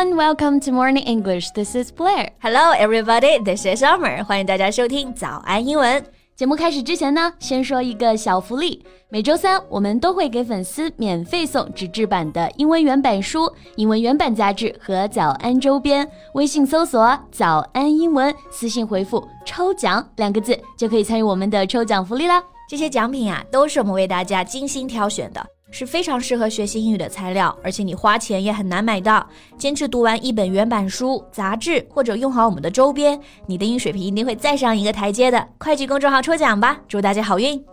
everyone, welcome to Morning English. This is Blair. Hello, everybody. This is Summer. 欢迎大家收听早安英文。节目开始之前呢，先说一个小福利。每周三我们都会给粉丝免费送纸质版的英文原版书、英文原版杂志和早安周边。微信搜索“早安英文”，私信回复“抽奖”两个字，就可以参与我们的抽奖福利啦。这些奖品啊，都是我们为大家精心挑选的。是非常适合学习英语的材料，而且你花钱也很难买到。坚持读完一本原版书、杂志，或者用好我们的周边，你的英语水平一定会再上一个台阶的。快去公众号抽奖吧，祝大家好运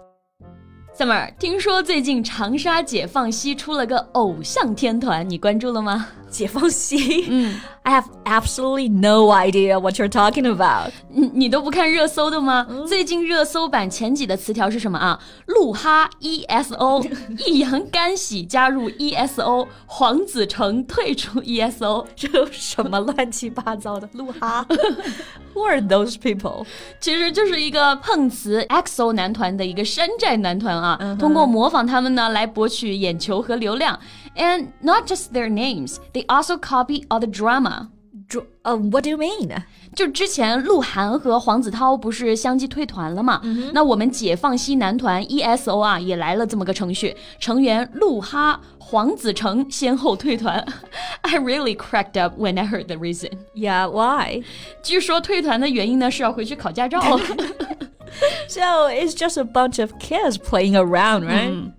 ！Summer，听说最近长沙解放西出了个偶像天团，你关注了吗？解放西，嗯 ，I have absolutely no idea what you're talking about。你你都不看热搜的吗？最近热搜榜前几的词条是什么啊？鹿哈 ESO，易烊干洗加入 ESO，黄子成退出 ESO，这什么乱七八糟的鹿哈？Who are those people？其实就是一个碰瓷 EXO 男团的一个山寨男团啊，通过模仿他们呢来博取眼球和流量。And not just their names, they also copy all the drama. Uh, what do you mean? 就之前鹿晗和黄子韬不是相继退团了嘛？嗯、那我们解放西男团 ESO 啊也来了这么个程序，成员鹿哈、黄子成先后退团。I really cracked up when I heard the reason. Yeah, why? 据说退团的原因呢是要回去考驾照。so it's just a bunch of kids playing around, right? 嗯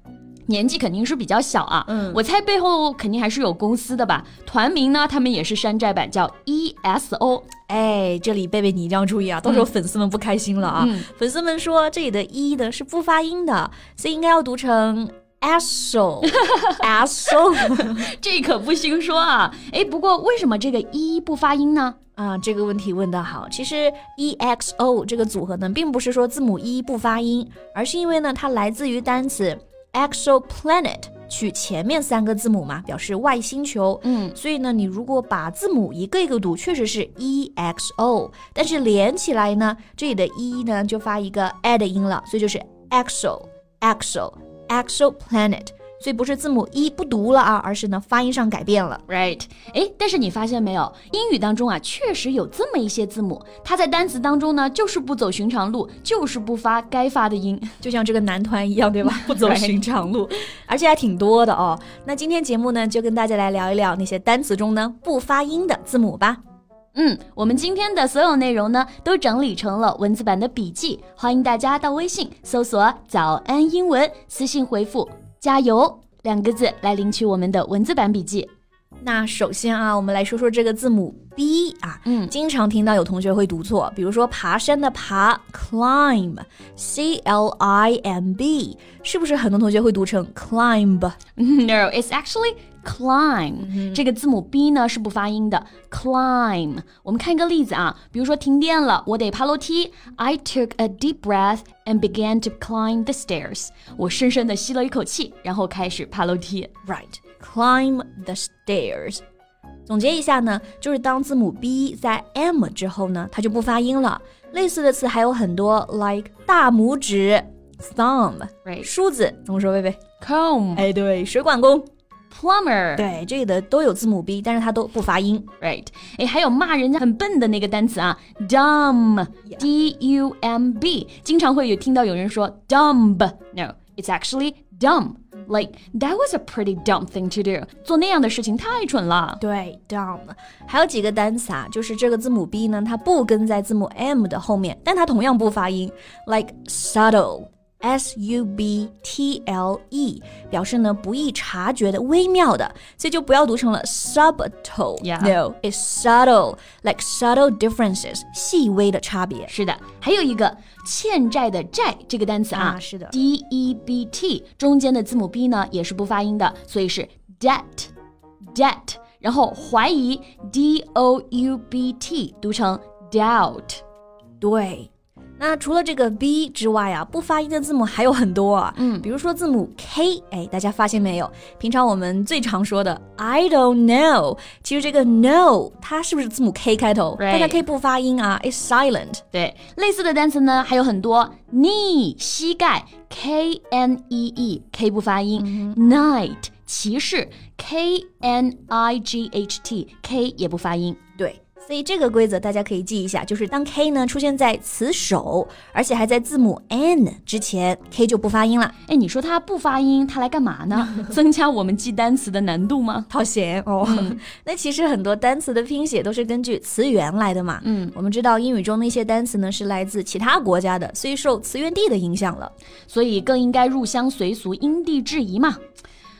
年纪肯定是比较小啊，嗯，我猜背后肯定还是有公司的吧。团名呢，他们也是山寨版，叫 ESO。哎，这里贝贝你一定要注意啊，到时候粉丝们不开心了啊。粉丝们说这里的 E 的是不发音的，所以应该要读成 ESO。ESO，这可不兴说啊。哎，不过为什么这个 E 不发音呢？啊，这个问题问得好。其实 EXO 这个组合呢，并不是说字母 E 不发音，而是因为呢，它来自于单词。Exoplanet 取前面三个字母嘛，表示外星球。嗯，所以呢，你如果把字母一个一个读，确实是 e x o，但是连起来呢，这里的 e 呢就发一个 a 的音了，所以就是 exo exo exoplanet。所以不是字母一不读了啊，而是呢发音上改变了，right？哎，但是你发现没有，英语当中啊，确实有这么一些字母，它在单词当中呢，就是不走寻常路，就是不发该发的音，就像这个男团一样，对吧？不走寻常路，而且还挺多的哦。那今天节目呢，就跟大家来聊一聊那些单词中呢不发音的字母吧。嗯，我们今天的所有内容呢，都整理成了文字版的笔记，欢迎大家到微信搜索“早安英文”，私信回复。加油两个字来领取我们的文字版笔记。那首先啊，我们来说说这个字母 B 啊，嗯，经常听到有同学会读错，比如说爬山的爬 climb，C L I M B，是不是很多同学会读成 climb？No，it's actually climb 这个字母 b 呢是不发音的，climb。我们看一个例子啊，比如说停电了，我得爬楼梯。I took a deep breath and began to climb the stairs。我深深的吸了一口气，然后开始爬楼梯。Right，climb the stairs。总结一下呢，就是当字母 b 在 m 之后呢，它就不发音了。类似的词还有很多，like 大拇指 thumb，right，梳子怎么说？贝贝，comb。哎，对，水管工。plumber，对，这里的都有字母 b，但是它都不发音，right？哎，还有骂人家很笨的那个单词啊，dumb，d u m b，经常会有听到有人说 dumb，no，it's actually dumb。Like that was a pretty dumb thing to do，做那样的事情太蠢了。对，dumb。还有几个单词啊，就是这个字母 b 呢，它不跟在字母 m 的后面，但它同样不发音，like subtle。S U B T L E 表示呢不易察觉的、微妙的，所以就不要读成了 subtle。Yeah. No, it's subtle, like subtle differences，细微的差别。是的，还有一个欠债的债这个单词啊，啊是的，D E B T 中间的字母 B 呢也是不发音的，所以是 debt debt。然后怀疑 D O U B T 读成 doubt。对。那除了这个 b 之外啊，不发音的字母还有很多啊。嗯比如说字母 k，哎，大家发现没有？平常我们最常说的 I don't know，其实这个 no 它是不是字母 k 开头大家可以不发音啊，is silent。对，类似的单词呢还有很多，knee 膝盖，k n e e k 不发音、n i g h t 骑士，k n i g h t k 也不发音。对，所以这个规则大家可以记一下，就是当 k 呢出现在词首，而且还在字母 n 之前，k 就不发音了。哎，你说它不发音，它来干嘛呢？增加我们记单词的难度吗？好闲哦。那其实很多单词的拼写都是根据词源来的嘛。嗯，我们知道英语中的一些单词呢是来自其他国家的，所以受词源地的影响了。所以更应该入乡随俗，因地制宜嘛。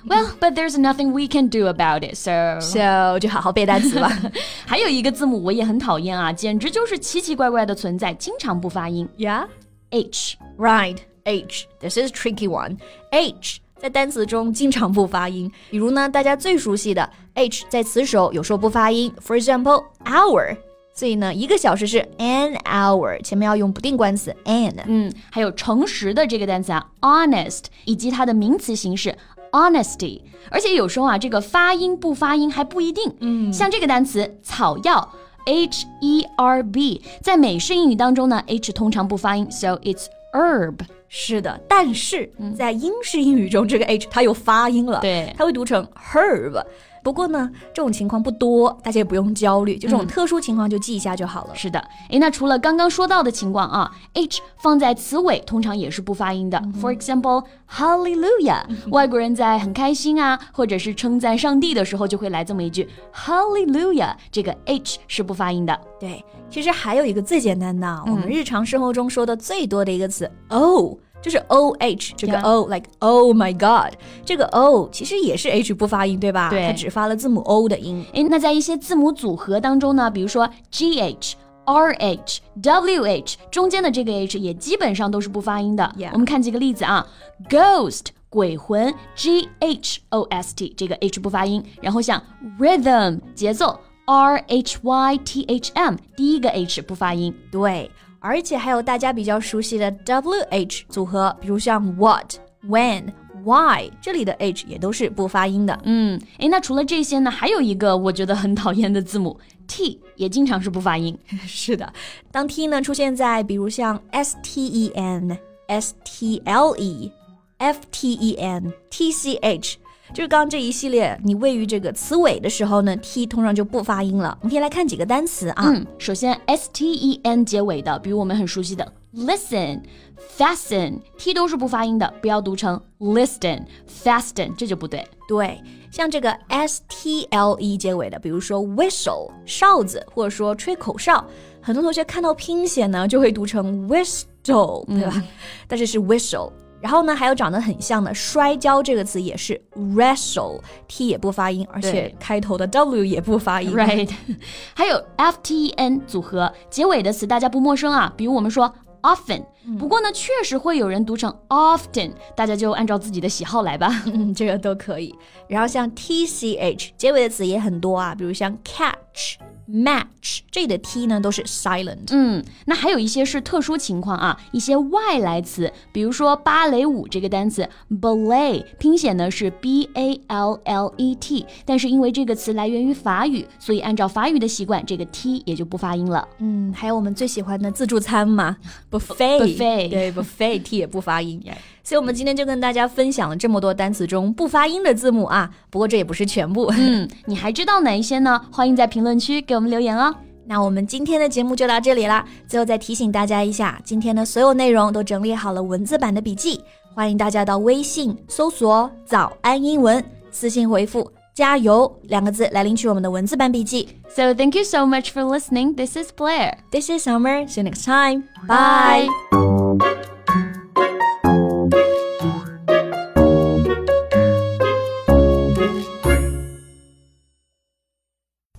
Well, but there's nothing we can do about it. So，So 就好好背单词吧。还有一个字母我也很讨厌啊，简直就是奇奇怪怪的存在，经常不发音。yeah, H，right. H. This is tricky one. H. 在单词中经常不发音，比如呢，大家最熟悉的 H 在词首有时候不发音，for example, hour。所以呢，一个小时是 an hour，前面要用不定冠词 an。嗯，还有诚实的这个单词啊，honest，以及它的名词形式 honesty。而且有时候啊，这个发音不发音还不一定。嗯，像这个单词草药 h e r b，在美式英语当中呢，h 通常不发音，so it's herb。是的，但是在英式英语中，这个 h 它又发音了，对它会读成 herb。不过呢，这种情况不多，大家也不用焦虑，就这种特殊情况就记一下就好了。是的，诶，那除了刚刚说到的情况啊，h 放在词尾通常也是不发音的。For example, Hallelujah，、外国人在很开心啊，或者是称赞上帝的时候，就会来这么一句 Hallelujah，这个 h 是不发音的。对，其实还有一个最简单的，我们日常生活中说的最多的一个词 o。就是 o h 这个 Yeah. o，like oh my god，这个 o 其实也是 h 不发音，对吧？对它只发了字母 o 的音。诶，那在一些字母组合当中呢，比如说 g h。R H W H 中间的这个 H 也基本上都是不发音的。我们看几个例子啊，Ghost 鬼魂 G H O S T 这个 H 不发音，然后像 Rhythm 节奏 R H Y T H M 第一个 H 不发音。对，而且还有大家比较熟悉的 W H 组合，比如像 What、When、Why，这里的 H 也都是不发音的。嗯，诶，那除了这些呢，还有一个我觉得很讨厌的字母 T 也经常是不发音。是的，当 T 呢出现在比如像 S T E N、S T L E、F T E N、T C H。就是刚刚这一系列，你位于这个词尾的时候呢，t 通常就不发音了。我们可以来看几个单词啊，嗯，首先 s t e n 结尾的，比如我们很熟悉的 listen、fasten t 都是不发音的，不要读成 listen、fasten，这就不对。对，像这个 s t l e 结尾的，比如说 whistle 哨子，或者说吹口哨，很多同学看到拼写呢就会读成 whistle，对吧？但是是 whistle。然后呢，还有长得很像的摔跤这个词也是 wrestle，t 也不发音，而且开头的 w 也不发音。Right，还有 f t e n 组合结尾的词大家不陌生啊，比如我们说 often，不过呢，确实会有人读成 often，大家就按照自己的喜好来吧。嗯，这个都可以。然后像 t c h 结尾的词也很多啊，比如像 catch、match，这里的 t 呢都是 silent。嗯，那还有一些是特殊情况啊，一些外来词，比如说芭蕾舞这个单词 ballet，拼写呢是 b a l l e t，但是因为这个词来源于法语，所以按照法语的习惯，这个 t 也就不发音了。嗯，还有我们最喜欢的自助餐嘛，buffet，buffet 对 buffet t 也不发音。所以我们今天就跟大家分享了这么多单词中不发音的字母啊，不过这也不是全部。嗯，你还知道哪一些呢？欢迎在评论区给我们留言哦。那我们今天的节目就到这里啦。最后再提醒大家一下，今天的所有内容都整理好了文字版的笔记，欢迎大家到微信搜索“早安英文”，私信回复“加油”两个字来领取我们的文字版笔记。So thank you so much for listening. This is Blair. This is Summer. See you next time. Bye. Bye.